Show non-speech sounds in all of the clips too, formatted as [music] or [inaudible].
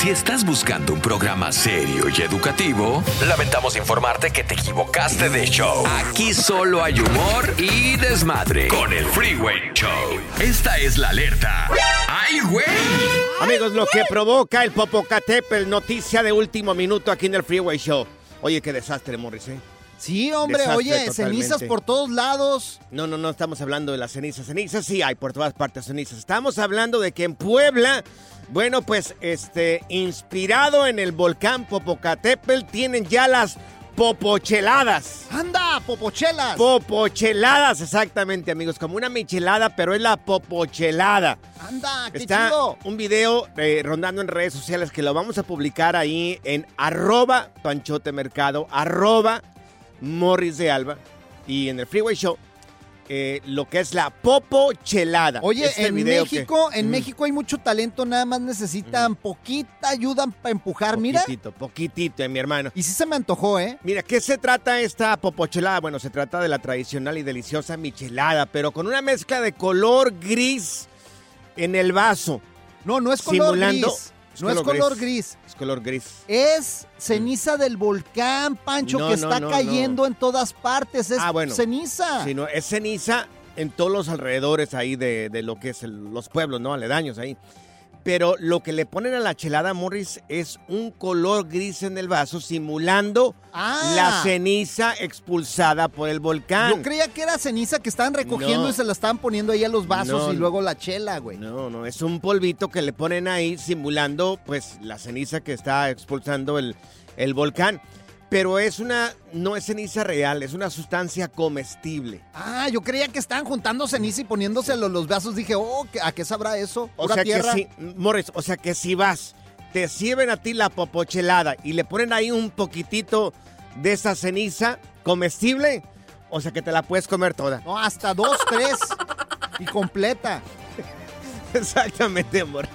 Si estás buscando un programa serio y educativo, lamentamos informarte que te equivocaste de show. Aquí solo hay humor y desmadre con el Freeway Show. Esta es la alerta. ¡Ay, güey! Amigos, lo que provoca el Popocatépetl, noticia de último minuto aquí en el Freeway Show. Oye, qué desastre, Morris, ¿eh? Sí, hombre, Desastre oye, totalmente. cenizas por todos lados. No, no, no estamos hablando de las cenizas. Cenizas sí hay por todas partes cenizas. Estamos hablando de que en Puebla, bueno, pues este, inspirado en el volcán Popocatépetl, tienen ya las popocheladas. ¡Anda, popochelas! Popocheladas, exactamente, amigos. Como una michelada, pero es la popochelada. ¡Anda, qué Está chido! un video eh, rondando en redes sociales que lo vamos a publicar ahí en arroba panchote mercado, arroba morris de alba y en el freeway show eh, lo que es la popochelada. Oye, Este en video que- México, en Mm. México hay mucho talento, nada más necesitan poquita ayuda para empujar, mira. Poquitito, poquitito, eh, mi hermano. Y sí se me antojó, ¿eh? Mira, ¿qué se trata esta popochelada? Bueno, se trata de la tradicional y deliciosa michelada, pero con una mezcla de color gris en el vaso. No, no es color Simulando- gris. No es color gris. Es color gris. Es ceniza del volcán, Pancho, No, que no, está no, cayendo en todas partes. Es Ah, bueno. ceniza. Sí, no, es ceniza en todos los alrededores ahí de, de lo que es el- los pueblos, ¿no? Aledaños ahí. Pero lo que le ponen a la chelada Morris es un color gris en el vaso, simulando Ah. la ceniza expulsada por el volcán. Yo creía que era ceniza que estaban recogiendo No. y se la estaban poniendo ahí a los vasos No. y luego la chela, güey. No, no, es un polvito que le ponen ahí simulando pues la ceniza que está expulsando el, el volcán. Pero es una, no es ceniza real, es una sustancia comestible. Ah, yo creía que estaban juntando ceniza y poniéndose los, los vasos. Dije, oh, ¿qué- ¿a qué sabrá eso? O ¿Pura sea tierra? que si, Morris, o sea que si vas, te sirven a ti la popochelada y le ponen ahí un poquitito de esa ceniza comestible, o sea que te la puedes comer toda. No, hasta dos, [laughs] tres. y completa. Exactamente, Morris.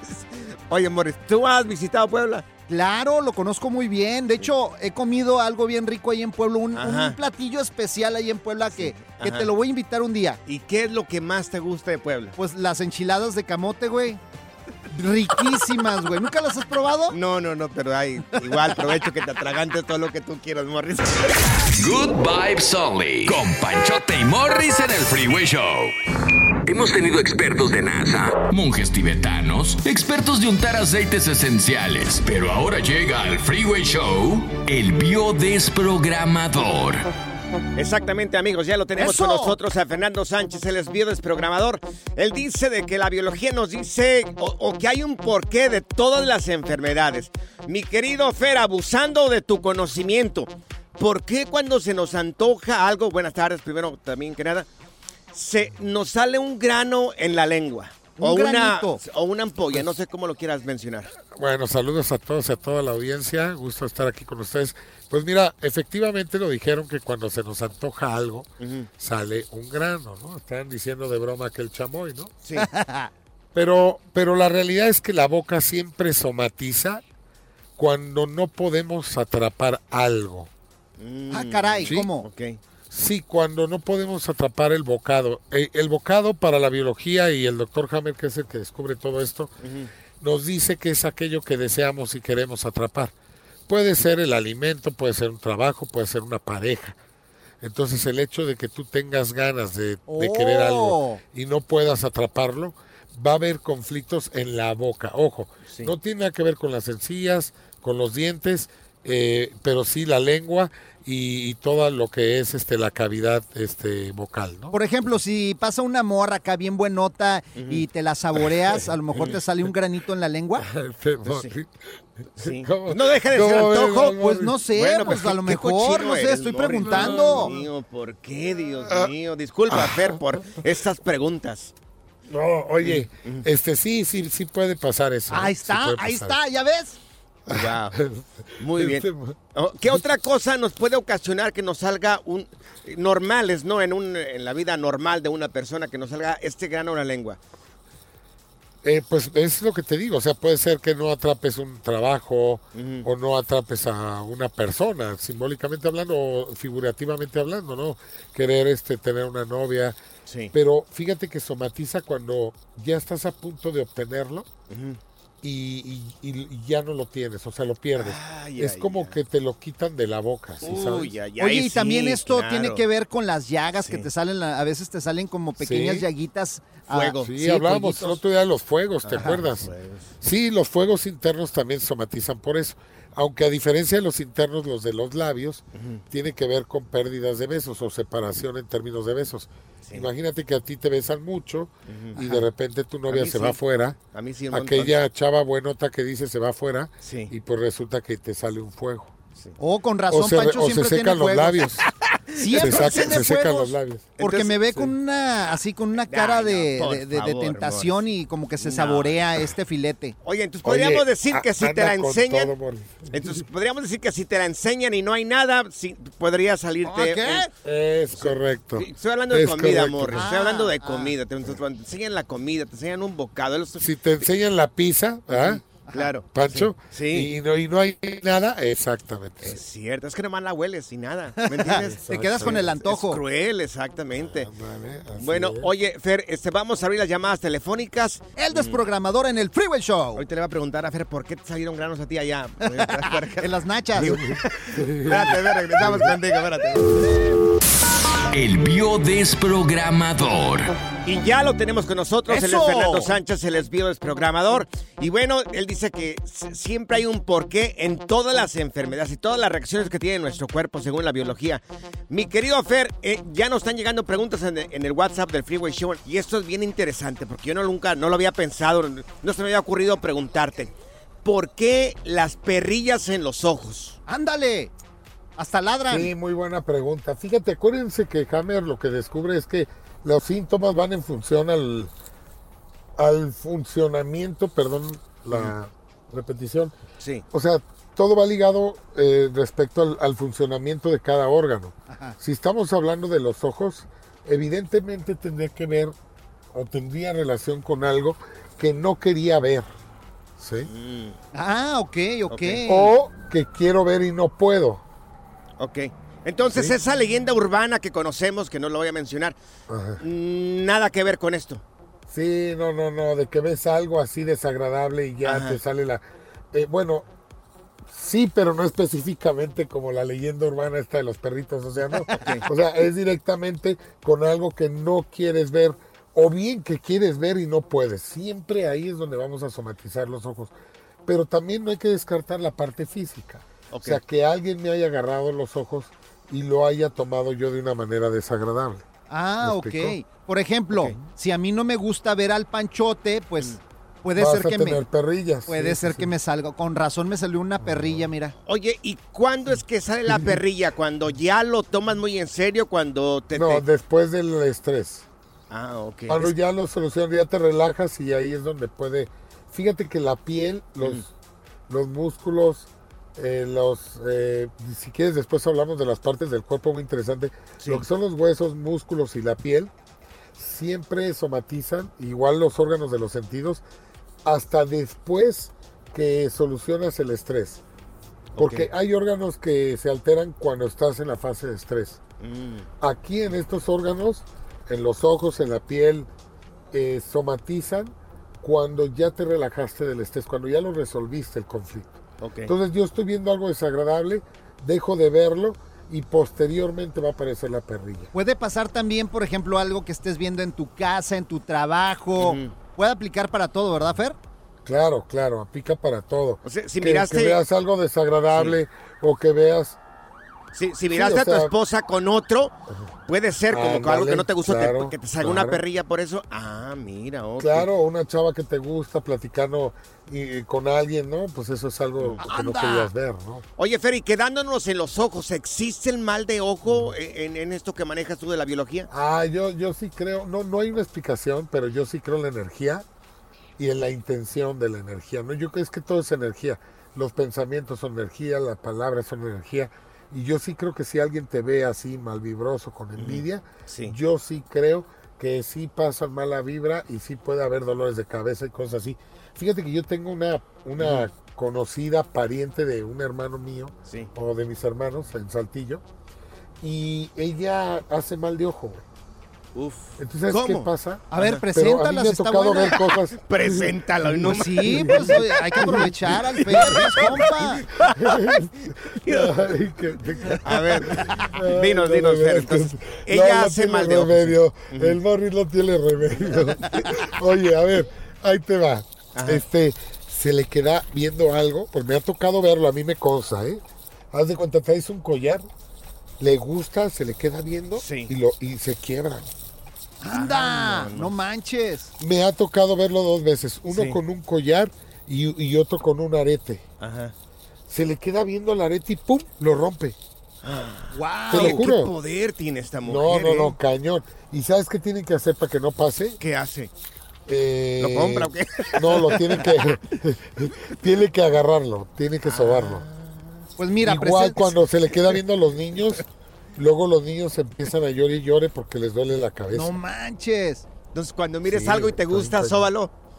Oye, Morris, ¿tú has visitado Puebla? Claro, lo conozco muy bien. De hecho, he comido algo bien rico ahí en Puebla, un, platillo especial ahí en Puebla que, que te lo voy a invitar un día. ¿Y qué es lo que más te gusta de Puebla? Pues las enchiladas de camote, güey. riquísimas, güey. ¿Nunca las has probado? No, no, no, pero hay igual provecho que te atragantes todo lo que tú quieras, Morris. Good Vibes Only. Con Panchote y Morris en el Freeway Show. Hemos tenido expertos de NASA, monjes tibetanos, expertos de untar aceites esenciales. Pero ahora llega al Freeway Show el biodesprogramador. Exactamente, amigos, ya lo tenemos ¡Eso! con nosotros a Fernando Sánchez, el es biodesprogramador. Él dice de que la biología nos dice o, o que hay un porqué de todas las enfermedades. Mi querido Fer, abusando de tu conocimiento, ¿por qué cuando se nos antoja algo, buenas tardes, primero también que nada, se nos sale un grano en la lengua? Un o una, o una ampolla, no sé cómo lo quieras mencionar. Bueno, saludos a todos y a toda la audiencia. Gusto estar aquí con ustedes. Pues mira, efectivamente lo dijeron que cuando se nos antoja algo, sale un grano, ¿no? Están diciendo de broma que el chamoy, ¿no? Sí. [laughs] Pero, pero la realidad es que la boca siempre somatiza cuando no podemos atrapar algo. Ah, caray, Sí. ¿cómo? ok. Sí, cuando no podemos atrapar el bocado. Eh, El, bocado para la biología y el doctor Hammer, que es el que descubre todo esto, nos dice que es aquello que deseamos y queremos atrapar. Puede ser el alimento, puede ser un trabajo, puede ser una pareja. Entonces el hecho de que tú tengas ganas de, de querer algo Oh. y no puedas atraparlo, va a haber conflictos en la boca. Ojo, Sí. no tiene nada que ver con las encías, con los dientes, eh, pero sí la lengua y, y todo lo que es este la cavidad este vocal, ¿no? Por ejemplo, si pasa una morra acá bien buenota y te la saboreas, a lo [laughs] mejor te sale un granito en la lengua. [laughs] Este, Sí. [laughs] ¿Cómo- No deja de ser antojo, Pues no sé, Bueno, pues qué- a lo mejor, no sé, eres, estoy preguntando. Dios mío, ¿por qué, Dios mío? Disculpa, Fer, por estas preguntas. No, oye, este sí, sí, sí puede pasar eso. Ahí ¿eh? Sí está, ahí está, ¿ya ves? Wow. Muy bien. Oh, ¿Qué otra cosa nos puede ocasionar que nos salga un normales, no en un en la vida normal de una persona que nos salga este grano en la lengua? Eh, pues es lo que te digo, o sea, puede ser que no atrapes un trabajo o no atrapes a una persona, simbólicamente hablando o figurativamente hablando, ¿no? Querer este tener una novia, Sí. pero fíjate que somatiza cuando ya estás a punto de obtenerlo y, y- y ya no lo tienes, o sea, lo pierdes. Ay, es ay, como ay. que te lo quitan de la boca, Oye, y sí, también esto claro. tiene que ver con las llagas que te salen, a veces te salen como pequeñas Sí. llaguitas. ah, Fuego. Sí, hablábamos el otro día de los fuegos, ¿te acuerdas? Sí, los fuegos internos también somatizan por eso. Aunque a diferencia de los internos, los de los labios, tiene que ver con pérdidas de besos o separación en términos de besos. Imagínate que a ti te besan mucho y de repente tu novia se sí. va afuera. A mí sí montón. Aquella chava buenota que dice se va afuera Sí. y pues resulta que te sale un fuego. Oh, con razón, O se, Pancho o se siempre tiene secan los fuegos. labios. [laughs] Siempre se, saca- se secan fuegos. los labios. Porque me ve con una, así con una cara Ay, no, de, de- tentación y como que se No. saborea este filete. Oye, entonces Oye, podríamos decir que a- si te la enseñan, todo, entonces podríamos decir que si te la enseñan y no hay nada, sí, podría salirte. ¿Qué? Es correcto. Estoy hablando de Es comida. Morris. Estoy hablando de Ah, comida. Te, te- te enseñan la comida, te enseñan un bocado. Si te enseñan la pizza, ¿ah? Claro. Pancho, Sí. Y, no, y no hay nada, exactamente. Es cierto, es que nomás la hueles y nada. [laughs] ¿Me entiendes? Te quedas con el Es antojo. cruel, exactamente. Ándale, así Bueno, es. oye, Fer, este, vamos a abrir las llamadas telefónicas. El desprogramador en el Freeway Show. Ahorita le voy a preguntar a Fer por qué te salieron granos a ti allá. [laughs] [laughs] En las nachas. espérate, regresamos contigo, espérate. El biodesprogramador. Y ya lo tenemos con nosotros, él es ¡Eso! Fernando Sánchez, el desvío desprogramador. Y bueno, él dice que siempre hay un porqué en todas las enfermedades y todas las reacciones que tiene nuestro cuerpo según la biología. Mi querido Fer, eh, ya nos están llegando preguntas en, en el WhatsApp del Freeway Show y esto es bien interesante porque yo no, nunca, no lo había pensado, no se me había ocurrido preguntarte. ¿Por qué las perrillas en los ojos? Ándale. Hasta ladran. Sí, muy buena pregunta. Fíjate, acuérdense que Hammer lo que descubre es que los síntomas van en función al, al funcionamiento, perdón la repetición. Sí. O sea, todo va ligado eh, respecto al, al funcionamiento de cada órgano. Si estamos hablando de los ojos, evidentemente tendría que ver o tendría relación con algo que no quería ver. ¿Sí? Ah, ok, ok. Ok. O que quiero ver y no puedo. Ok. Entonces, Sí. esa leyenda urbana que conocemos, que no lo voy a mencionar, Ajá. mm, nada que ver con esto. Sí, no, no, no, de que ves algo así desagradable y ya Ajá. te sale la... eh, bueno, sí, pero no específicamente como la leyenda urbana esta de los perritos, o sea, no. [laughs] O sea, es directamente con algo que no quieres ver o bien que quieres ver y no puedes. Siempre ahí es donde vamos a somatizar los ojos. Pero también no hay que descartar la parte física. O sea, que alguien me haya agarrado los ojos y lo haya tomado yo de una manera desagradable. Ah, ¿Me ok. Por ejemplo, si a mí no me gusta ver al panchote, pues puede Mm. Vas ser a que tener me perrillas. puede sí, ser sí, que me salga. Con razón me salió una perrilla, mira. Oye, ¿y cuándo es que sale la [laughs] perrilla? ¿Cuando ya lo tomas muy en serio? ¿Cuando te...? No, te- después del estrés. Ah, ok. Cuando Es- ya lo solucionas, ya te relajas y ahí es donde puede. Fíjate que la piel, los, los músculos, eh, los. eh, si quieres, después hablamos de las partes del cuerpo muy interesante. Sí. Lo que son los huesos, músculos y la piel, siempre somatizan, igual los órganos de los sentidos, hasta después que solucionas el estrés. Porque hay órganos que se alteran cuando estás en la fase de estrés. Mm, Aquí en estos órganos, en los ojos, en la piel, eh, somatizan cuando ya te relajaste del estrés, cuando ya lo resolviste el conflicto. Ok. Entonces yo estoy viendo algo desagradable, dejo de verlo y posteriormente va a aparecer la perrilla. Puede pasar también, por ejemplo, algo que estés viendo en tu casa, en tu trabajo. Puede aplicar para todo, ¿verdad, Fer? Claro, claro, aplica para todo. O sea, si que, miraste- que veas algo desagradable o que veas... Si, si miraste o a tu esposa con otro, puede ser como que algo que no te gustó, te- claro, que te salga una perrilla por eso. Ah, mira, ok. Claro, una chava que te gusta platicando y, y con alguien, ¿no? Pues eso es algo que no querías ver, ¿no? Oye, Ferry, quedándonos en los ojos, ¿existe el mal de ojo en, en esto que manejas tú de la biología? Ah, yo, yo sí creo, no, no hay una explicación, pero yo sí creo en la energía y en la intención de la energía. ¿no? Yo creo es que todo es energía. Los pensamientos son energía, las palabras son energía. Y yo sí creo que si alguien te ve así malvibroso, con envidia, Sí. yo sí creo que sí pasan mala vibra y sí puede haber dolores de cabeza y cosas así. Fíjate que yo tengo una, una conocida pariente de un hermano mío, Sí. o de mis hermanos en Saltillo, y ella hace mal de ojo. güey. Uf. Entonces, ¿sabes ¿Cómo? qué pasa? A ver, Pero a mí preséntalas, me ha está tocado buena. ver cosas. [laughs] Preséntalo. No, Pues sí, pues oye, hay que aprovechar al es compa. A ver, dinos, no dinos, Fer. Entonces, ella no hace mal de remedio. El Morris no tiene remedio. Oye, a ver, ahí te va. Este, se le queda viendo algo, pues me ha tocado verlo, a mí me consta, ¿eh? Haz de cuenta, traes un collar, le gusta, se le queda viendo Sí. y, lo, y se quiebran. Anda, no manches. Me ha tocado verlo dos veces, uno Sí. con un collar y, y otro con un arete. Ajá. Se le queda viendo el arete y ¡pum! lo rompe. Wow, Te lo qué juro. poder tiene esta No, mujer. no, ¿eh? no, cañón. ¿Y sabes qué tienen que hacer para que no pase? ¿Qué hace? Eh, ¿Lo compra o qué? No, lo tiene que [laughs] tiene que agarrarlo, tiene que sobarlo. Pues mira, Igual cuando se le queda viendo a los niños, luego los niños empiezan a llorar y llore porque les duele la cabeza. No manches. Entonces, cuando mires Sí, algo y te gusta, bien.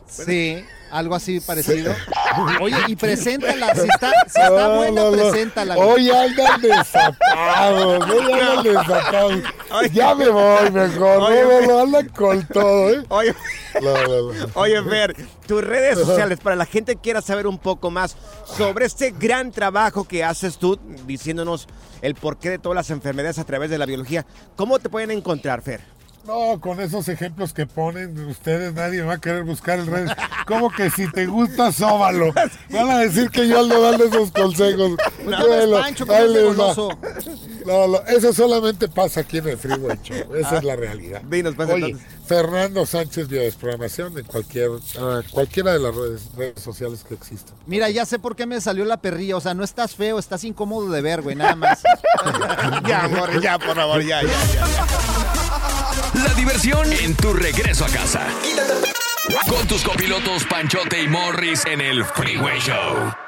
Sí, algo así parecido. [laughs] Oye, y preséntala, si está, si está No, buena, no, no. preséntala. Hoy andan desatados, hoy andan desatados. Oye. Ya me voy mejor, Oye, no, no, andan con todo, ¿eh? Oye, [laughs] oye, Fer, tus redes sociales para la gente que quiera saber un poco más sobre este gran trabajo que haces tú, diciéndonos el porqué de todas las enfermedades a través de la biología. ¿Cómo te pueden encontrar, Fer? No, con esos ejemplos que ponen ustedes, nadie va a querer buscar el redes. ¿Cómo que si te gusta, sóbalo? Van a decir que yo ando dando esos consejos. [laughs] No, Pancho, como. No, no, eso solamente pasa aquí en el Freeway Show. Esa es la realidad. Dinos, Oye. Fernando Sánchez Biodesprogramación en cualquier, ah, cualquiera de las redes, redes sociales que existan. Mira, ya sé por qué me salió la perrilla. O sea, no estás feo, estás incómodo de ver, güey, nada más. [laughs] ya, amor, ya, por favor, ya, ya. La diversión en tu regreso a casa. Con tus copilotos Panchote y Morris en el Freeway Show.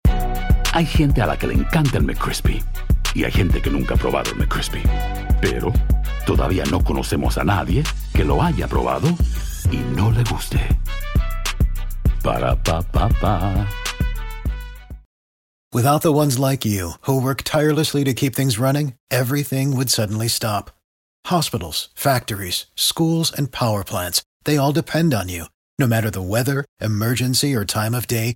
Hay gente a la que le encanta el McCrispy y hay gente que nunca ha probado el McCrispy. Pero todavía no conocemos a nadie que lo haya probado y no le guste. Para pa pa pa. Without the ones like you, who work tirelessly to keep things running, everything would suddenly stop. Hospitals, factories, schools, and power plants, they all depend on you. No matter the weather, emergency, or time of day,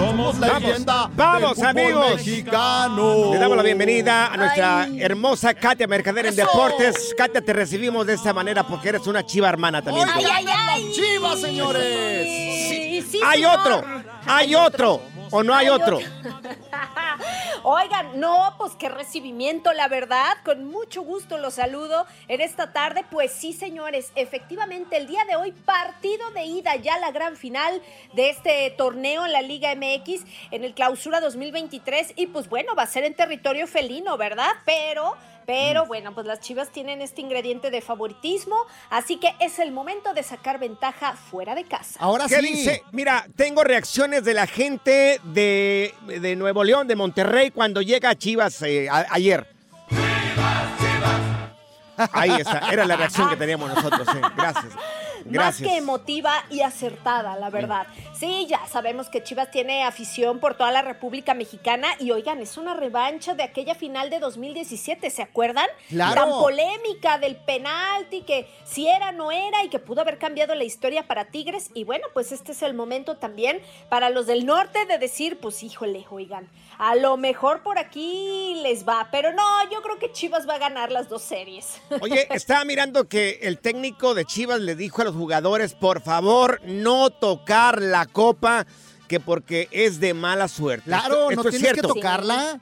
Somos leyenda Vamos, del amigos. mexicano. Le damos la bienvenida a nuestra Ay. hermosa Katia Mercader en ¡Eso! Deportes. Katia, te recibimos de esta manera porque eres una chiva hermana también. Ay, ay, ay. Chivas, señores. Sí, sí, hay señor. otro, hay otro, o no hay otro. [laughs] Oigan, no, pues qué recibimiento, la verdad. Con mucho gusto los saludo en esta tarde. Pues sí, señores, efectivamente, el día de hoy, partido de ida ya la gran final de este torneo en la Liga MX en el Clausura 2023. Y pues bueno, va a ser en territorio felino, ¿verdad? Pero. Pero bueno, pues las chivas tienen este ingrediente de favoritismo, así que es el momento de sacar ventaja fuera de casa. Ahora ¿Qué sí. dice? Mira, tengo reacciones de la gente de, de Nuevo León, de Monterrey, cuando llega a Chivas eh, a- ayer. Ahí está, era la reacción que teníamos nosotros. Gracias. Gracias. Más que emotiva y acertada, la verdad. Sí, ya sabemos que Chivas tiene afición por toda la República Mexicana y oigan, es una revancha de aquella final de 2017, ¿se acuerdan? Claro. Tan polémica del penalti que si era no era y que pudo haber cambiado la historia para Tigres y bueno, pues este es el momento también para los del norte de decir, pues híjole, oigan, a lo mejor por aquí les va, pero no, yo creo que Chivas va a ganar las dos series. Oye, estaba mirando que el técnico de Chivas le dijo a los jugadores, por favor, no tocar la copa, que porque es de mala suerte. Claro, Esto- no esto es tienes que cierto. tocarla.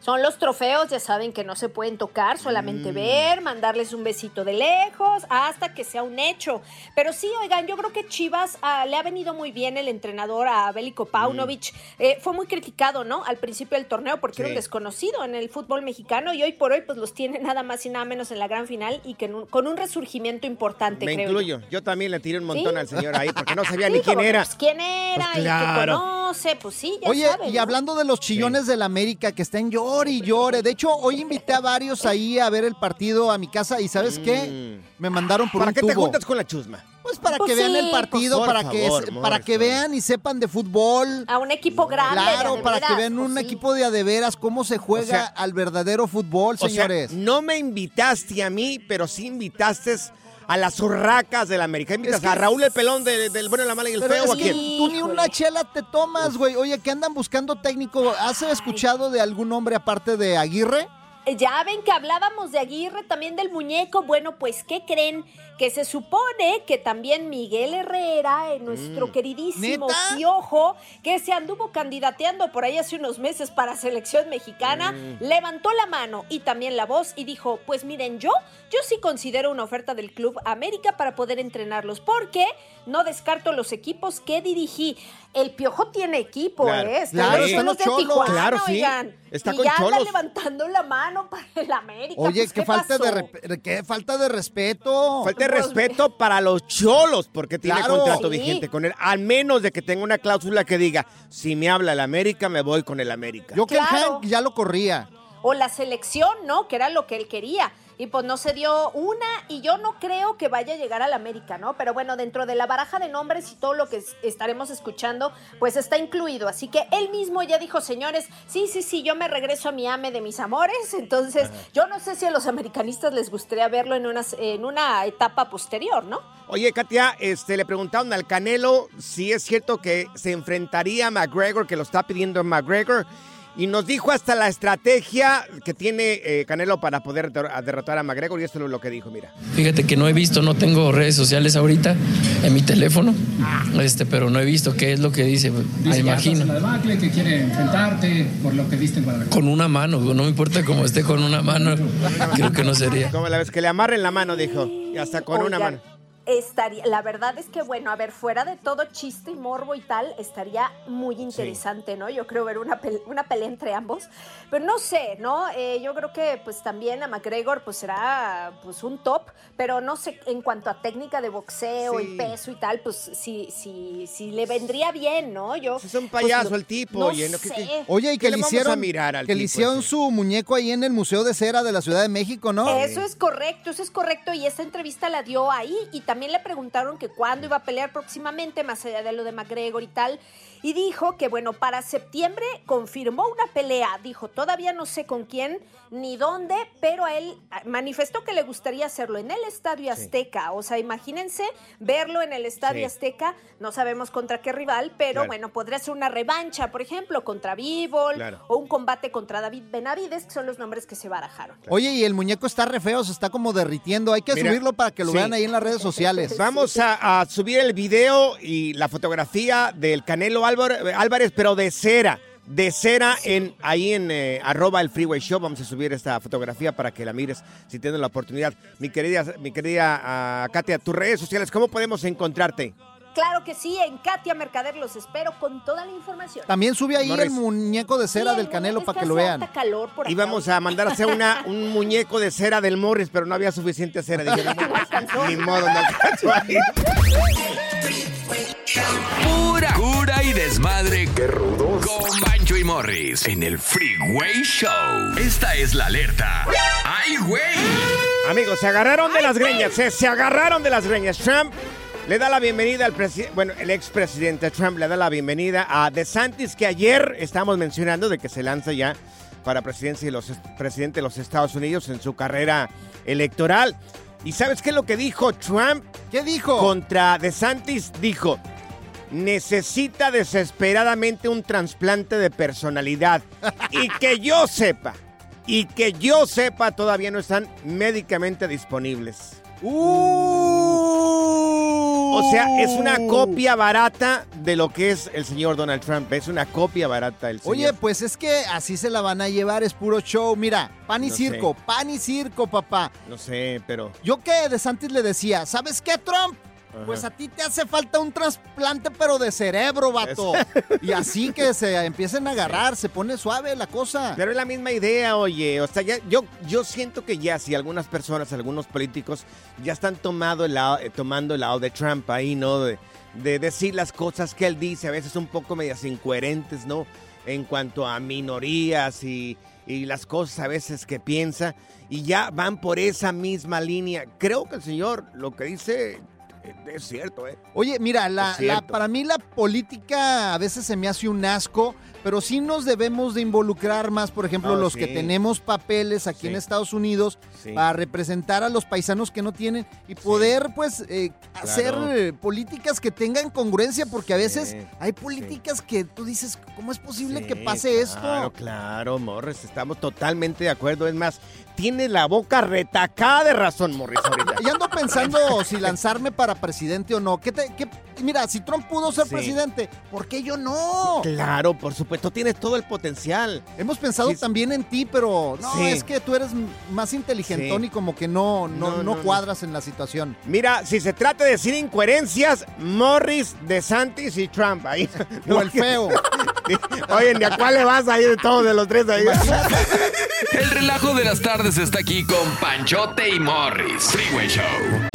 Son los trofeos, ya saben que no se pueden tocar, Mm. solamente ver, mandarles un besito de lejos, hasta que sea un hecho. Pero sí, oigan, yo creo que Chivas ah, le ha venido muy bien el entrenador a Bélico Paunovic. Eh, fue muy criticado, ¿no? Al principio del torneo porque Sí. era un desconocido en el fútbol mexicano y hoy por hoy pues los tiene nada más y nada menos en la gran final y que un- con un resurgimiento importante, Me creo yo. incluyo. Yo también le tiré un montón Sí. al señor ahí porque no sabía Sí, [laughs] ni quién como que, era. pues, ¿Quién era? Pues Y que conoce, pues sí, ya Oye, saben, y ¿no? hablando de los chillones del América que estén llore y llore. De hecho, hoy invité a varios ahí a ver el partido a mi casa y ¿sabes qué? Me mandaron por Mm. ¿Para un qué te juntas con la chusma? Pues para Pues que vean el partido, pues, para que favor, para que vean y sepan de fútbol. A un equipo grande. Claro, de para que vean pues un sí. equipo de a de veras cómo se juega O sea, al verdadero fútbol, O sea, señores. no me invitaste a mí, pero sí invitaste a las zurracas del América. Invitas Es que- a Raúl el pelón de- del bueno, la mala y el feo. es ¿o a quién? tú ni una chela te tomas, güey. Oye, que andan buscando técnico. ¿Has escuchado de algún hombre aparte de Aguirre? Ya ven que hablábamos de Aguirre, también del muñeco. Bueno, pues, ¿qué creen? Que se supone que también Miguel Herrera, eh, nuestro Mm. queridísimo ¿Neta? Piojo, que se anduvo candidateando por ahí hace unos meses para selección mexicana, Mm. levantó la mano y también la voz y dijo, pues miren, yo, yo sí considero una oferta del Club América para poder entrenarlos, porque no descarto los equipos que dirigí. El Piojo tiene equipo, Claro, ¿eh? Está claro, están los de. Tijuana, Claro, sí. oigan. Está y con ya anda Cholos. levantando la mano. para el América. Oye, pues, qué, ¿qué falta de, qué falta de respeto. Falta de respeto para los cholos, porque tiene Claro. contrato Sí. vigente con él. Al menos de que tenga una cláusula que diga, si me habla el América, me voy con el América. Yo que el Claro. Hank ya lo corría. O la selección, ¿no? Que era lo que él quería. Y pues no se dio una, y yo no creo que vaya a llegar al América, ¿no? Pero bueno, dentro de la baraja de nombres y todo lo que es- estaremos escuchando, pues está incluido. Así que él mismo ya dijo, señores, sí, sí, sí, yo me regreso a mi ame de mis amores. [laughs] Entonces, yo no sé si a los americanistas les gustaría verlo en una, en una etapa posterior, ¿no? Oye, Katia, este, le preguntaron al Canelo si es cierto que se enfrentaría a McGregor, que lo está pidiendo McGregor. Y nos dijo hasta la estrategia que tiene eh, Canelo para poder derrotar a McGregor. Y esto es lo que dijo, mira. Fíjate que no he visto, no tengo redes sociales ahorita en mi teléfono, este, pero no he visto qué es lo que dice, me Dice imagino. la debacle, que quiere enfrentarte por lo que viste en. Con una mano, no me importa cómo esté con una mano, [laughs] creo que no sería. Como la vez que le amarren la mano, dijo. Y hasta con una mano. Estaría, la verdad es que, bueno, a ver, fuera de todo chiste y morbo y tal, estaría muy interesante, ¿no? Yo creo ver una, pel- una pelea entre ambos. Pero no sé, ¿no? Eh, yo creo que, pues también a McGregor, pues será pues un top, pero no sé, en cuanto a técnica de boxeo Sí. y peso y tal, pues sí, sí, sí le vendría bien, ¿no? Yo. Es un pues, payaso lo- el tipo, No. ¿Qué- sé. qué- Oye, y ¿Qué que le hicieron, a mirar al que le hicieron su muñeco ahí en el Museo de Cera de la Ciudad de México, ¿no? Eso es correcto, eso es correcto. Y esta entrevista la dio ahí y también le preguntaron que cuándo iba a pelear próximamente, más allá de lo de McGregor y tal. Y dijo que, bueno, para septiembre confirmó una pelea. Dijo, todavía no sé con quién ni dónde, pero a él ah, manifestó que le gustaría hacerlo en el Estadio Azteca. O sea, imagínense verlo en el Estadio Sí. Azteca. No sabemos contra qué rival, pero Claro. bueno, podría ser una revancha, por ejemplo, contra Bivol Claro. o un combate contra David Benavides, que son los nombres que se barajaron. Oye, y el muñeco está re feo, se está como derritiendo. Hay que Mira, subirlo para que lo sí. vean ahí en las redes sociales. Vamos a, subir el video y la fotografía del Canelo Álvar- Álvarez, pero de cera. De cera en ahí en eh, arroba el Freeway Show. Vamos a subir esta fotografía para que la mires si tienes la oportunidad. Mi querida, mi querida ah, Katia, tus redes sociales, ¿cómo podemos encontrarte? Claro que sí, en Katia Mercader los espero con toda la información. También sube ahí Morris. el muñeco de cera Sí, del el Canelo para que lo vean. calor por acá. Íbamos a mandar a hacer una, un muñeco de cera del Morris, pero no había suficiente cera. Dije, no, ni modo, no alcanzo ahí. Pura cura y desmadre. Qué rudos. Con Bancho y Morris en el Freeway Show. Esta es la alerta. ¡Ay, güey! Amigos, se agarraron de las greñas, eh, se agarraron de las greñas. Trump le da la bienvenida al presidente, bueno, el expresidente Trump le da la bienvenida a DeSantis, que ayer estábamos mencionando de que se lanza ya para presidencia de los, presidente de los Estados Unidos en su carrera electoral. ¿Y sabes qué es lo que dijo Trump? ¿Qué dijo? Contra DeSantis dijo, necesita desesperadamente un trasplante de personalidad. [laughs] y que yo sepa, y que yo sepa, todavía no están médicamente disponibles. O sea, es una copia barata de lo que es el señor Donald Trump. Es una copia barata del señor. Oye, pues es que así se la van a llevar, es puro show. Mira, pan y No circo, sé. pan y circo, papá. No sé, pero... Yo que de Santis le decía, ¿sabes qué, Trump? Pues a ti te hace falta un trasplante, pero de cerebro, vato. Y así que se empiecen a agarrar, se pone suave la cosa. Pero es la misma idea, oye. O sea, ya, yo, yo siento que ya si algunas personas, algunos políticos ya están tomado el lado- eh, tomando el lado de Trump ahí, ¿no? De, de decir las cosas que él dice, a veces un poco medias incoherentes, ¿no? En cuanto a minorías y, y las cosas a veces que piensa. Y ya van por esa misma línea. Creo que el señor lo que dice es cierto, ¿eh? Oye, mira, la, para mí la política a veces se me hace un asco, pero sí nos debemos de involucrar más, por ejemplo, Oh, los sí. que tenemos papeles aquí en. Estados Unidos Sí. para representar a los paisanos que no tienen y poder, pues, eh, hacer Claro. eh, políticas que tengan congruencia, porque a veces hay políticas que tú dices, ¿cómo es posible que pase Claro, esto? claro, Morris, estamos totalmente de acuerdo. Es más, tiene la boca retacada de razón, Morris, ahorita. Y ando pensando si lanzarme para presidente o no. ¿Qué te, qué- mira, si Trump pudo ser Sí. presidente, ¿por qué yo no? Claro, por supuesto, tienes todo el potencial. Hemos pensado Sí. también en ti, pero no, Sí. es que tú eres más inteligentón Sí. y como que no, no, No, no, no, no. cuadras en la situación. Mira, si se trata de decir incoherencias, Morris, DeSantis y Trump. Ahí. [laughs] O el feo. Oye, ni a cuál le vas ahí de todos de los tres ahí. [laughs] El relajo de las tardes está aquí con Panchote y Morris. Freeway Show.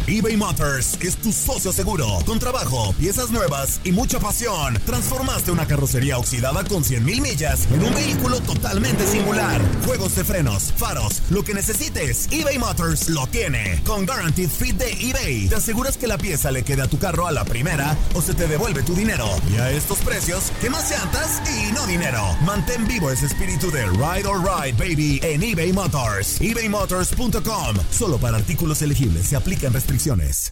eBay Motors es tu socio seguro. Con trabajo, piezas nuevas y mucha pasión. Transformaste una carrocería oxidada con 100.000 millas en un vehículo totalmente singular. Juegos de frenos, faros, lo que necesites, eBay Motors lo tiene. Con Guaranteed Fit de eBay, te aseguras que la pieza le quede a tu carro a la primera o se te devuelve tu dinero. Y a estos precios, ¿qué más llantas y no dinero? Mantén vivo ese espíritu de Ride or Ride, baby, en eBay Motors. ebaymotors.com. Solo para artículos elegibles se aplican restricciones.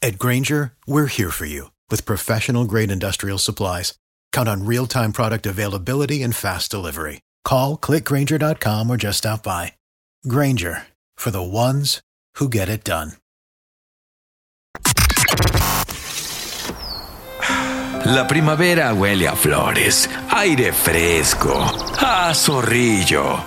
At Granger, we're here for you with professional grade industrial supplies. Count on real time product availability and fast delivery. Call clickgranger.com or just stop by. Granger for the ones who get it done. La primavera huele a flores, aire fresco, a zorrillo.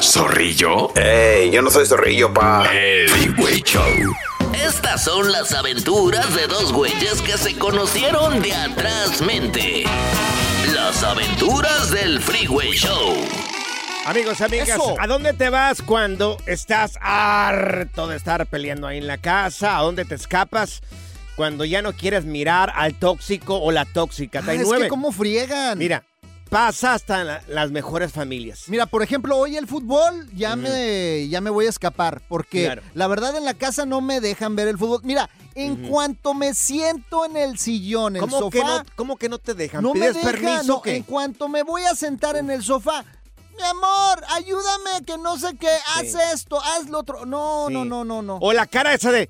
¿Zorrillo? ¡Ey! Yo no soy zorrillo, pa. El Freeway Show. Estas son las aventuras de dos güeyes que se conocieron de atrás mente. Las aventuras del Freeway Show. Amigos, amigas, Eso. ¿a dónde te vas cuando estás harto de estar peleando ahí en la casa? ¿A dónde te escapas? Cuando ya no quieres mirar al tóxico o la tóxica. Ah, es que cómo friegan. Mira, pasa hasta la- las mejores familias. Mira, por ejemplo, hoy el fútbol ya me ya me voy a escapar porque Claro. la verdad en la casa no me dejan ver el fútbol. Mira, en cuanto me siento en el sillón, en el ¿Cómo sofá, que, no, ¿Cómo que no te dejan? no me ¿Pides dejan, permiso no, en cuanto me voy a sentar en el sofá, mi amor, ayúdame que no sé qué, haz esto, haz lo otro. No, no, no, no, no. O la cara esa de...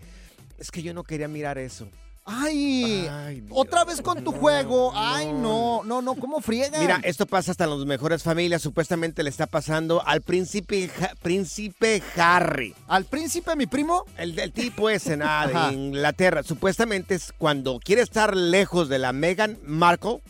Es que yo no quería mirar eso. Ay, otra vez con tu juego. Ay, no, no, no, ¿cómo friegan? Mira, esto pasa hasta en las mejores familias. Supuestamente le está pasando al príncipe, Ja- príncipe Harry. ¿Al príncipe, mi primo? El del tipo ese, nada, de Inglaterra. Supuestamente es cuando quiere estar lejos de la Meghan Markle,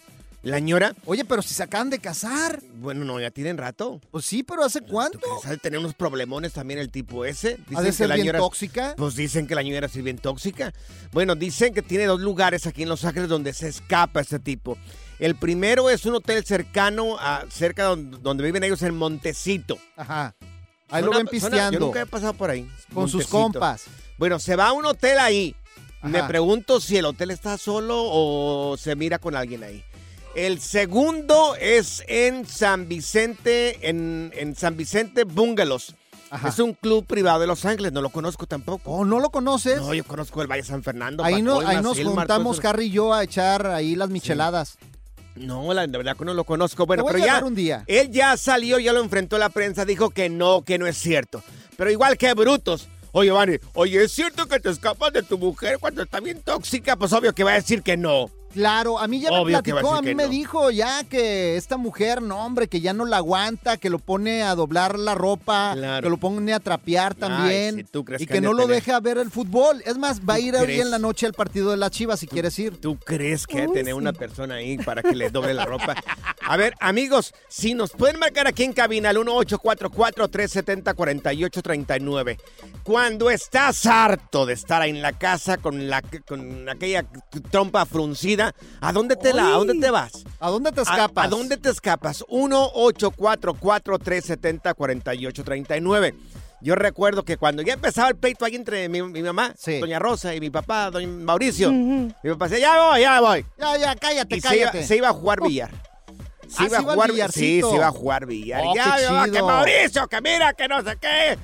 la ñora. Oye, pero si se acaban de casar. Bueno, no, ya tienen rato. Pues sí, pero ¿hace cuánto? Sabe tener unos problemones también el tipo ese. ¿Ha de que la bien ñora- tóxica? Pues dicen que la ñora es bien tóxica. Bueno, dicen que tiene dos lugares aquí en Los Ángeles donde se escapa este tipo. El primero es un hotel cercano a cerca donde, donde viven ellos en Montecito. Ajá. Ahí lo ven suena- pisteando. yo nunca he pasado por ahí. Con sus Montecito. compas. Bueno, se va a un hotel ahí. Me pregunto si el hotel está solo o se mira con alguien ahí. El segundo es en San Vicente, en, en San Vicente Bungalows. Ajá. Es un club privado de Los Ángeles, no lo conozco tampoco. ¿Oh, no lo conoces? No, yo conozco el Valle San Fernando. Ahí, no, ahí nos juntamos. Harry y yo, a echar ahí las micheladas. No, la, de verdad que no lo conozco. Bueno, pero ya. llevar un día. Él ya salió, ya lo enfrentó a la prensa, dijo que no, que no es cierto. Pero igual que brutos. Oye, Vani, oye, ¿es cierto que te escapas de tu mujer cuando está bien tóxica? Pues obvio que va a decir que no. Claro, a mí ya Obvio me a platicó, a mí me no. dijo ya que esta mujer, no hombre, que ya no la aguanta, que lo pone a doblar la ropa, Claro. que lo pone a trapear también si tú crees y que no lo tener- deja ver el fútbol. Es más, va a ¿Tú ir hoy en la noche al partido de las Chivas si quieres ir. ¿Tú crees que que tener una persona ahí para que le doble la ropa? A ver, amigos, si nos pueden marcar aquí en cabina al 1844-370-4839. Cuando estás harto de estar ahí en la casa con, la, con aquella trompa fruncida, ¿a dónde te, la, ¿a dónde te vas? ¿A dónde te ¿A, escapas? a dónde te escapas? 1-844-370-4839. Yo recuerdo que cuando ya empezaba el pleito ahí entre mi, mi mamá, Doña Rosa, y mi papá, Don Mauricio, mi papá decía, ya voy, ya voy. Ya, ya, cállate, Y se iba, cállate. se iba a jugar billar. Se Ah, iba se a iba al jugar Sí, billarcito. se iba a jugar billar. Oh, ya, ya, que. Mauricio, que mira, que no sé qué.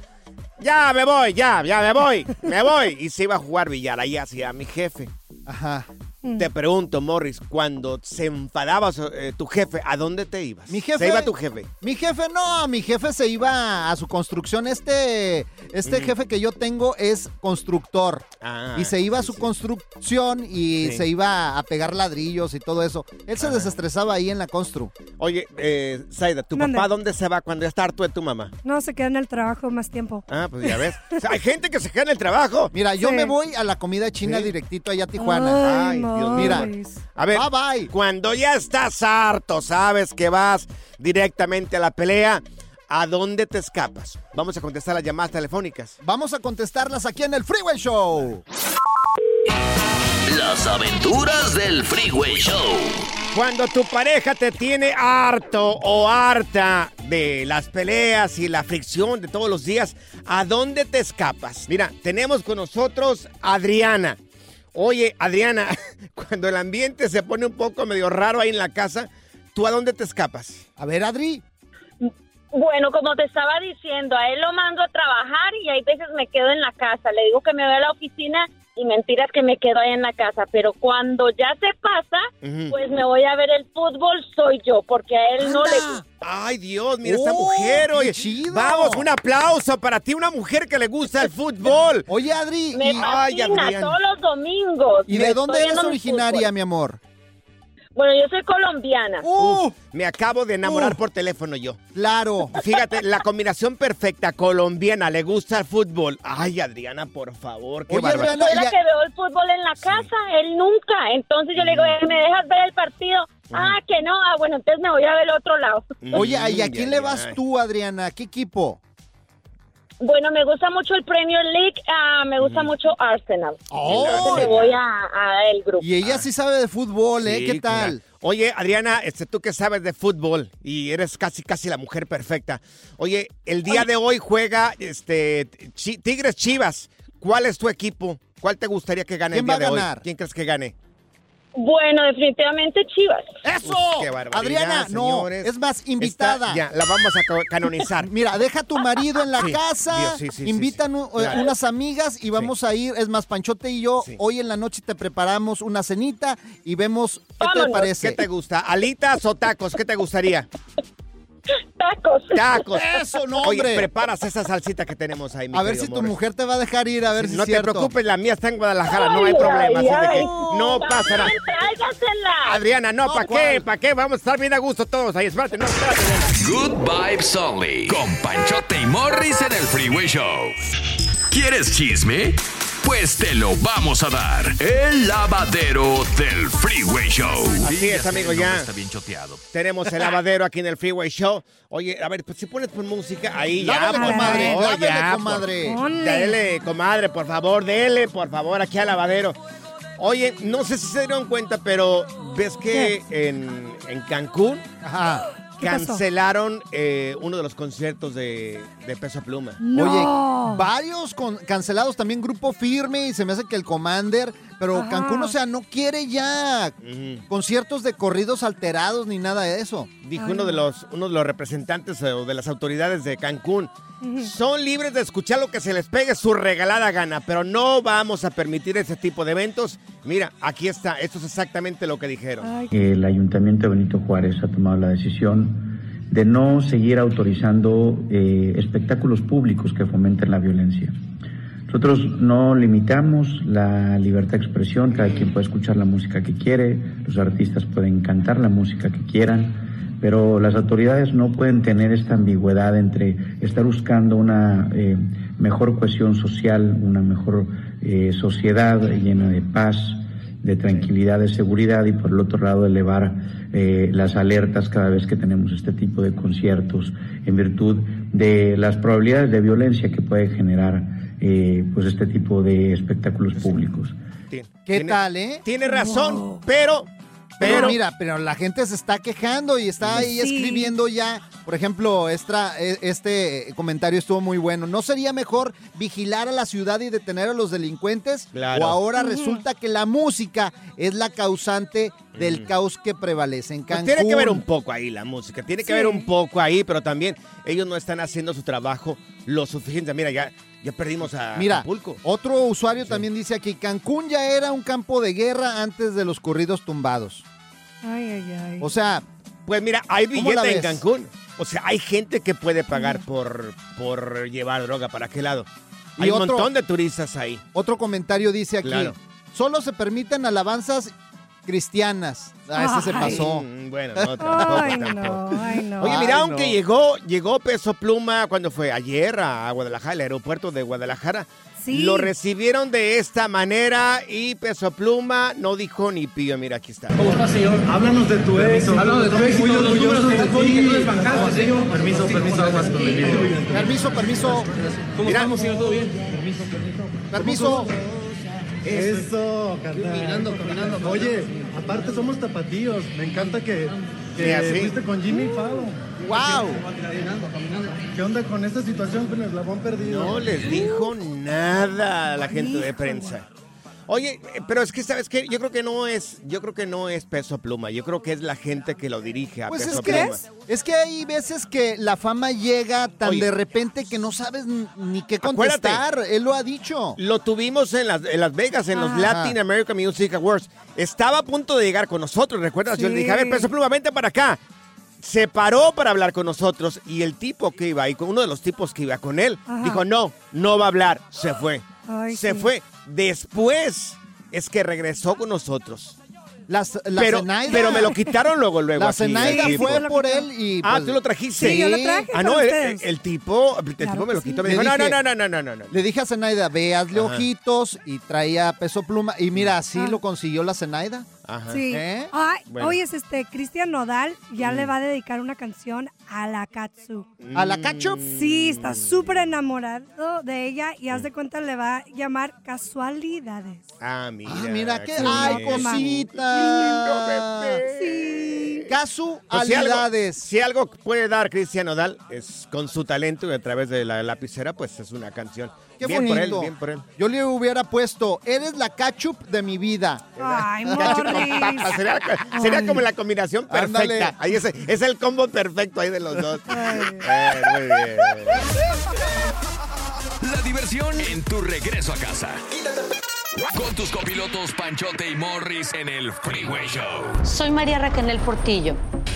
Ya me voy, ya, ya me voy, me voy. Y se iba a jugar billar ahí hacia mi jefe. Ajá. Mm. Te pregunto, Morris, cuando se enfadaba eh, tu jefe, ¿a dónde te ibas? Mi jefe. Se iba tu jefe. Mi jefe no, mi jefe se iba a su construcción. Este, este Mm. jefe que yo tengo es constructor. Ah, y se iba a su construcción y Sí. se iba a pegar ladrillos y todo eso. Él se desestresaba ahí en la constru. Oye, eh, Zaida, ¿tu papá dónde se va cuando ya está harto de tu mamá? No, se queda en el trabajo más tiempo. Ah, pues ya ves. O [laughs] sea, hay gente que se queda en el trabajo. Mira, yo Sí. me voy a la comida china Sí. directito allá a Tijuana. Ay, Dios. Mira. A ver, bye bye. cuando ya estás harto, sabes que vas directamente a la pelea, ¿a dónde te escapas? Vamos a contestar las llamadas telefónicas. Vamos a contestarlas aquí en el Freeway Show. Las aventuras del Freeway Show. Cuando tu pareja te tiene harto o harta de las peleas y la fricción de todos los días, ¿a dónde te escapas? Mira, tenemos con nosotros a Adriana. Oye, Adriana, [laughs] cuando el ambiente se pone un poco medio raro ahí en la casa, ¿tú a dónde te escapas? A ver, Adri. Bueno, como te estaba diciendo, a él lo mando a trabajar y hay veces me quedo en la casa. Le digo que me voy a la oficina y mentiras que me quedo ahí en la casa. Pero cuando ya se pasa, pues me voy a ver el fútbol, soy yo, porque a él no le gusta. Ay, Dios, mira esta Oh, mujer. qué Oye, chido. vamos, un aplauso para ti, una mujer que le gusta el fútbol. Oye, Adri. Me y- Ay, fascina Adrián. todos los domingos. ¿Y de dónde eres originaria, fútbol. mi amor? Bueno, yo soy colombiana. ¡Uh! Me acabo de enamorar Uh. por teléfono yo. Claro. Fíjate, la combinación perfecta, colombiana, le gusta el fútbol. Ay, Adriana, por favor, qué Oye, bárbaro. Adriana, Soy la ya- que veo el fútbol en la casa, él nunca. Entonces yo le digo, "Eh, ¿me dejas ver el partido? Ah, que no. Ah, bueno, entonces me voy a ver el otro lado. Oye, ¿y a Mm, quién le vas tú, Adriana? ¿A qué equipo? Bueno, me gusta mucho el Premier League, ah, me gusta mucho Arsenal. Oh. Entonces le voy a, a el grupo. Y ella sí sabe de fútbol, ¿eh? Sí, ¿Qué tal? Oye, Adriana, este, tú que sabes de fútbol y eres casi, casi la mujer perfecta. Oye, el día de hoy juega este, Tigres Chivas. ¿Cuál es tu equipo? ¿Cuál te gustaría que gane el ¿Quién día va a de hoy? ganar? ¿Quién crees que gane? Bueno, definitivamente Chivas. ¡Eso! Uf, qué barbaridad, Adriana, no, señores. es más, Está- invitada. ya, la vamos a ca- canonizar. [laughs] Mira, deja a tu marido en la [laughs] Sí, casa, Dios, sí, sí, sí, invitan claro. unas amigas y vamos a ir. Es más, Panchote y yo, Sí. hoy en la noche te preparamos una cenita y vemos qué te parece. ¿Qué te gusta? ¿Alitas o tacos? ¿Qué te gustaría? Tacos. Tacos. Eso, no, Oye, hombre. preparas esa salsita que tenemos ahí, mi a ver si tu mujer te va a dejar ir, a ver si no es te cierto. preocupes, la mía está en Guadalajara, no hay Ay, problema. así ay, de que ay. no pasa nada. También tráigasela. Adriana, no, No, ¿para qué? ¿Para qué? Vamos a estar bien a gusto todos ahí. Espérate, no, espérate. Good Vibes Only. Con Panchote y Morris en el Freeway Show. ¿Quieres chisme? Pues te lo vamos a dar. El lavadero del Freeway Show. Así es, amigo, ya. Está bien choteado. Tenemos el lavadero aquí en el Freeway Show. Oye, a ver, pues si pones por música ahí ya, Lávale, comadre, lávale, ya, comadre. por-. Dele, comadre, por favor, dele, por favor, aquí al lavadero. Oye, no sé si se dieron cuenta, pero ves que en, en Cancún Ajá. Cancelaron eh, uno de los conciertos de, de Peso Pluma. No. Oye, varios con- cancelados, también Grupo Firme y se me hace que el Commander, pero Ajá. Cancún, o sea, no quiere ya conciertos de corridos alterados ni nada de eso. Dijo Ay, uno de los uno de los representantes eh, o de las autoridades de Cancún. Son libres de escuchar lo que se les pegue su regalada gana, pero no vamos a permitir ese tipo de eventos. Mira, aquí está, esto es exactamente lo que dijeron. Ay, El Ayuntamiento de Benito Juárez ha tomado la decisión de no seguir autorizando eh, espectáculos públicos que fomenten la violencia. Nosotros no limitamos la libertad de expresión, cada quien puede escuchar la música que quiere, los artistas pueden cantar la música que quieran, pero las autoridades no pueden tener esta ambigüedad entre estar buscando una eh, mejor cohesión social, una mejor eh, sociedad llena de paz, de tranquilidad, de seguridad y por el otro lado elevar eh, las alertas cada vez que tenemos este tipo de conciertos en virtud de las probabilidades de violencia que puede generar eh, pues este tipo de espectáculos públicos. ¿Qué tiene- tal, eh? Tiene razón, pero, Pero, pero, mira, pero la gente se está quejando y está ahí Sí. escribiendo ya. Por ejemplo, esta- e- este comentario estuvo muy bueno. ¿No sería mejor vigilar a la ciudad y detener a los delincuentes? Claro. O ahora resulta que la música es la causante del caos que prevalece en pues Cancún. tiene que ver un poco ahí la música, tiene que Sí. ver un poco ahí, pero también ellos no están haciendo su trabajo lo suficiente. Mira, ya Ya perdimos a Mira, Acapulco. otro usuario también dice aquí, Cancún ya era un campo de guerra antes de los corridos tumbados. Ay, ay, ay. O sea, Pues mira, hay ¿Cómo la billete en? Cancún. O sea, hay gente que puede pagar por, por llevar droga para qué lado. Y Hay un montón de turistas ahí. otro comentario dice aquí, Claro. solo se permiten alabanzas cristianas. Ah, ese se Ay. pasó. Mm, Bueno, no, tampoco, Ay, tampoco. no, ay, no. Oye, Ay, mira, aunque no. llegó, llegó Peso Pluma cuando fue ayer a Guadalajara, el aeropuerto de Guadalajara. Sí. Lo recibieron de esta manera y Peso Pluma no dijo ni pío. Mira, aquí está. ¿Cómo está, señor? Háblanos de tu éxito. Háblanos de tu éxito. Muy orgulloso de ti, que tú eres bancario, señor. Permiso, permiso, aguas con el. Permiso, permiso, ¿Cómo estamos, señor? ¿Todo bien? Permiso, permiso. permiso. Eso, carnal. Caminando, caminando. Oye, aparte somos tapatíos. Me encanta que, que así. fuiste con Jimmy Fallon. Wow. ¿Qué onda con esta situación con el eslabón perdido? No les dijo nada a la gente de prensa. Oye, eh, pero es que sabes qué, yo creo que no es, yo creo que no es Peso Pluma, yo creo que es la gente que lo dirige a Pues Peso es que, Pluma. es que hay veces que la fama llega tan Oye. de repente que no sabes ni qué Acuérdate. contestar. Él lo ha dicho. Lo tuvimos en Las, en Las Vegas, en los. Latin American Music Awards. Estaba a punto de llegar con nosotros, ¿recuerdas? Yo le dije, a ver. Peso Pluma, vente para acá. Se paró para hablar con nosotros y el tipo que iba ahí, uno de los tipos que iba con él, Ajá. dijo, no, no va a hablar. Se fue. Ay, Se sí. fue. Después es que regresó con nosotros. Las, la pero, Zenaida- pero me lo quitaron luego, luego. La aquí, Zenaida fue por él y... Ah, pues, tú lo trajiste. Sí, yo lo traje Ah, no, el, tipo, el Claro tipo me lo quitó. sí. Me dijo, Le no, no, dije- no, no, no, no, no. Le dije a Zenaida, ve, hazle Ajá. ojitos y traía peso pluma. Y mira, así Ah. lo consiguió la Zenaida. Ajá. Sí. ¿Eh? Ay, Bueno. Oye, es este, Cristian Nodal ya le va a dedicar una canción a la Katsu. ¿A la Ketchup? Sí, está súper enamorado de ella y haz de cuenta le va a llamar Casualidades. Ah, mira. Ah, mira, qué... qué ¡Ay, cosita! Sí. Pues si algo, Casualidades. si algo puede dar Cristian Nodal es con su talento y a través de la lapicera, pues es una canción. Qué bien bonito. por él, bien por él. Yo le hubiera puesto, eres la ketchup de mi vida. Ay, Morris. Sería, sería como la combinación perfecta. Ándale. Ahí es, es el combo perfecto ahí de los dos. Ay. Eh, muy bien. La diversión en tu regreso a casa. Con tus copilotos Panchote y Morris en el Freeway Show. Soy María Raquel Portillo.